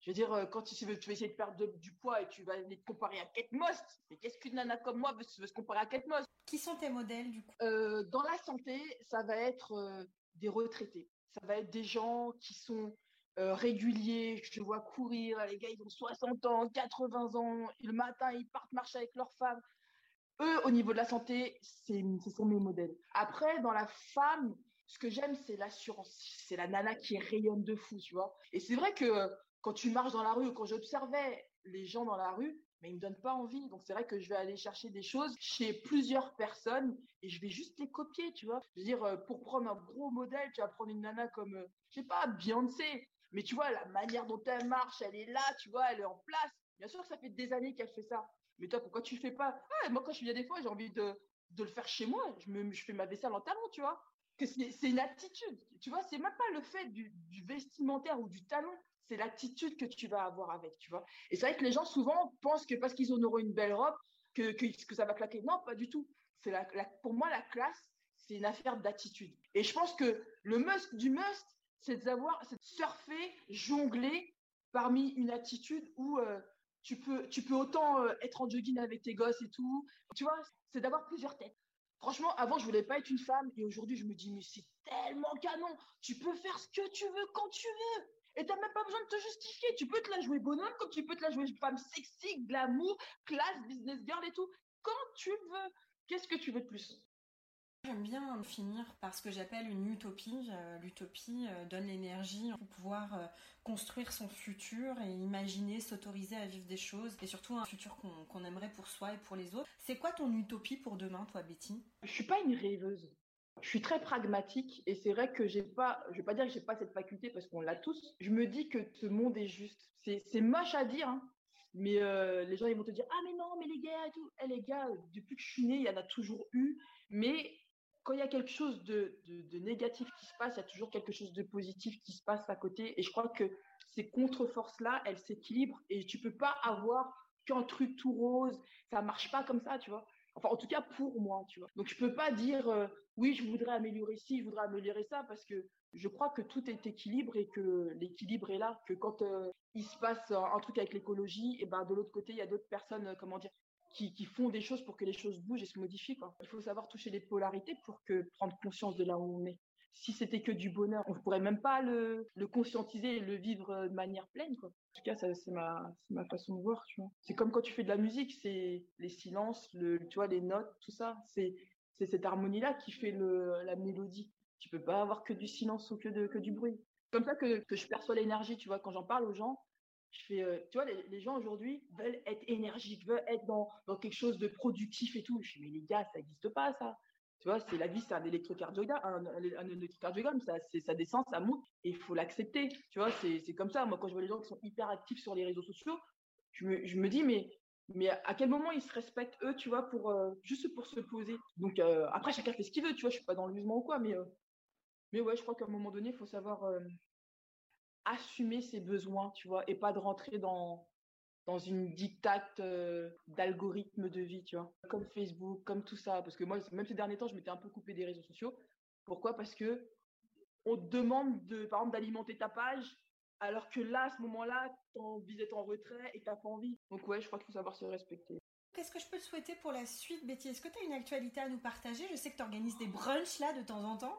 [SPEAKER 1] Je veux dire, euh, quand tu veux, tu veux essayer de perdre du poids et tu vas aller te comparer à Kate Moss, mais qu'est-ce qu'une nana comme moi veut, se comparer à Kate Moss?
[SPEAKER 2] Qui sont tes modèles, du coup?
[SPEAKER 1] Euh, Dans la santé, ça va être euh, des retraités. Ça va être des gens qui sont réguliers. Je vois courir, les gars, ils ont 60 ans, 80 ans. le matin, ils partent marcher avec leur femme eux, au niveau de la santé, ce sont mes modèles. Après, dans la femme, ce que j'aime, c'est l'assurance. C'est la nana qui rayonne de fou, tu vois. Et c'est vrai que quand tu marches dans la rue, quand j'observais les gens dans la rue, mais ils me donnent pas envie. Donc c'est vrai que je vais aller chercher des choses chez plusieurs personnes et je vais juste les copier, tu vois. Je veux dire, euh, pour prendre un gros modèle, tu vas prendre une nana comme, euh, je sais pas, Beyoncé. Mais tu vois, la manière dont elle marche, elle est là, tu vois, elle est en place. Bien sûr que ça fait des années qu'elle fait ça. Mais toi, pourquoi tu fais pas? Ah, Moi, quand je viens des fois, j'ai envie de, de, le faire chez moi. Je, me, je fais ma vaisselle en talon, tu vois. C'est une attitude. Tu vois, c'est même pas le fait du, du vestimentaire ou du talon. C'est l'attitude que tu vas avoir avec, tu vois. Et c'est vrai que les gens, souvent, pensent que parce qu'ils auront une belle robe, que, que, que, ça va claquer. Non, pas du tout. C'est la, pour moi, la classe, c'est une affaire d'attitude. Et je pense que le must du must, c'est de savoir, surfer, jongler parmi une attitude où euh, tu peux, tu peux autant euh, être en jogging avec tes gosses et tout. Tu vois, c'est d'avoir plusieurs têtes. Franchement, avant, je voulais pas être une femme et aujourd'hui, je me dis, mais c'est tellement canon. Tu peux faire ce que tu veux quand tu veux. Et t'as même pas besoin de te justifier. Tu peux te la jouer bonhomme comme tu peux te la jouer femme sexy, glamour, classe, business girl et tout. Quand tu veux. Qu'est-ce que tu veux de plus?
[SPEAKER 2] J'aime bien finir par ce que j'appelle une utopie. Euh, l'utopie euh, donne l'énergie pour pouvoir euh, construire son futur et imaginer, s'autoriser à vivre des choses et surtout un futur qu'on aimerait pour soi et pour les autres. C'est quoi ton utopie pour demain, toi, Betty?
[SPEAKER 1] Je suis pas une rêveuse. Je suis très pragmatique et c'est vrai que j'ai pas, je vais pas dire que j'ai pas cette faculté parce qu'on l'a tous. Je me dis que ce monde est juste. C'est moche à dire, hein, mais les gens ils vont te dire ah mais non mais les gars tout. Eh, les gars, depuis que je suis née, il y en a toujours eu. Mais quand il y a quelque chose de, négatif qui se passe, il y a toujours quelque chose de positif qui se passe à côté. Et je crois que ces contre-forces-là, elles s'équilibrent et tu peux pas avoir qu'un truc tout rose. Ça marche pas comme ça, tu vois. Enfin, en tout cas, pour moi, tu vois. Donc, je peux pas dire, euh, oui, je voudrais améliorer ci, je voudrais améliorer ça, parce que je crois que tout est équilibre et que l'équilibre est là, que quand euh, il se passe un, truc avec l'écologie, et ben de l'autre côté, il y a d'autres personnes, euh, comment dire, qui, font des choses pour que les choses bougent et se modifient. Il faut savoir toucher les polarités pour que prendre conscience de là où on est. Si c'était que du bonheur, on ne pourrait même pas le, conscientiser et le vivre de manière pleine. En tout cas, c'est ma, façon de voir. C'est comme quand tu fais de la musique, c'est les silences, le, tu vois, les notes, tout ça. C'est, c'est cette harmonie-là qui fait la mélodie. Tu peux pas avoir que du silence ou que, du bruit. Comme ça que, que je perçois l'énergie, tu vois, quand j'en parle aux gens, je fais, euh, tu vois, les, gens aujourd'hui veulent être énergiques, veulent être dans, dans, quelque chose de productif et tout. Je fais, mais les gars, ça n'existe pas, ça. Tu vois, c'est la vie, c'est un électrocardiogramme, un, ça, descend, ça monte, et il faut l'accepter. Tu vois, c'est comme ça. Moi, quand je vois les gens qui sont hyper actifs sur les réseaux sociaux, je me, je me dis, mais, mais à quel moment ils se respectent, eux, tu vois, pour, euh, juste pour se poser? Donc, euh, après, chacun fait ce qu'il veut, tu vois, je suis pas dans le jugement ou quoi, mais, mais ouais, je crois qu'à un moment donné, il faut savoir assumer ses besoins, tu vois, et pas de rentrer dans, dans une dictate euh, d'algorithme de vie, tu vois, comme Facebook, comme tout ça. Parce que moi, même ces derniers temps, je m'étais un peu coupé des réseaux sociaux. Pourquoi? Parce que on te demande, de, par exemple, d'alimenter ta page, alors que là, à ce moment-là, tu envie d'être en retrait et tu n'as pas envie. Donc ouais, je crois qu'il faut savoir se respecter.
[SPEAKER 2] Qu'est-ce que je peux te souhaiter pour la suite, Betty? Est-ce que tu as une actualité à nous partager? Je sais que tu organises des brunchs là de temps en temps.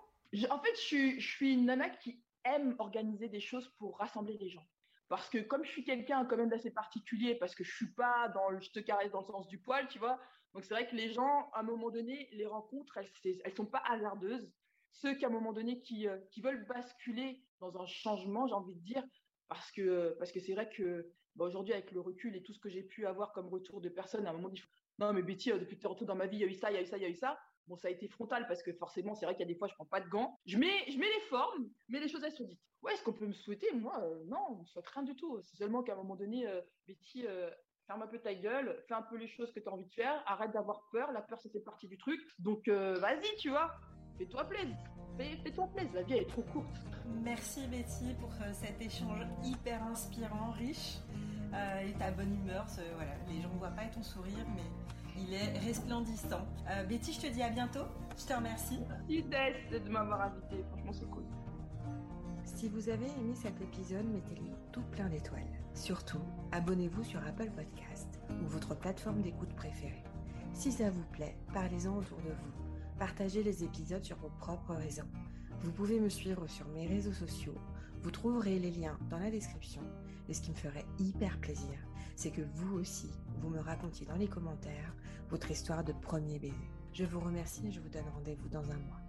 [SPEAKER 1] en fait, je je suis une nana qui aime organiser des choses pour rassembler les gens. Parce que comme je suis quelqu'un quand même d'assez particulier, parce que je suis pas dans le je te caresse dans le sens du poil, tu vois. Donc c'est vrai que les gens, à un moment donné, les rencontres, elles, sont pas hasardeuses. Ceux qui à un moment donné qui, euh, qui veulent basculer dans un changement, j'ai envie de dire, parce que parce que c'est vrai que bah, aujourd'hui avec le recul et tout ce que j'ai pu avoir comme retour de personnes, à un moment, dit non mais Betty, euh, depuis que tu es retour dans ma vie, il y a eu ça, il y a eu ça, il y a eu ça. Bon, ça a été frontal parce que forcément, c'est vrai qu'il y a des fois, je prends pas de gants. Je mets, je mets les formes, mais les choses, elles sont dites. Ouais, est-ce qu'on peut me souhaiter Moi, euh, non, on ne souhaite rien du tout. C'est seulement qu'à un moment donné, euh, Betty, ferme un peu ta gueule, fais un peu les choses que tu as envie de faire, arrête d'avoir peur. La peur, ça fait partie du truc. Donc, vas-y, tu vois, fais-toi plaisir. Fais-toi plaisir, la vie elle est trop courte.
[SPEAKER 2] Merci Betty pour cet échange hyper inspirant, riche et ta bonne humeur. voilà, les gens ne voient pas ton sourire, mais il est resplendissant. Euh, Betty, je te dis à bientôt. Je te remercie.
[SPEAKER 1] Merci de m'avoir invité. Franchement, c'est cool.
[SPEAKER 2] Si vous avez aimé cet épisode, mettez-lui tout plein d'étoiles. Surtout, abonnez-vous sur Apple Podcast ou votre plateforme d'écoute préférée. Si ça vous plaît, parlez-en autour de vous. Partagez les épisodes sur vos propres réseaux. Vous pouvez me suivre sur mes réseaux sociaux. Vous trouverez les liens dans la description. Et ce qui me ferait hyper plaisir, c'est que vous aussi, vous me racontiez dans les commentaires votre histoire de premier baiser. Je vous remercie et je vous donne rendez-vous dans un mois.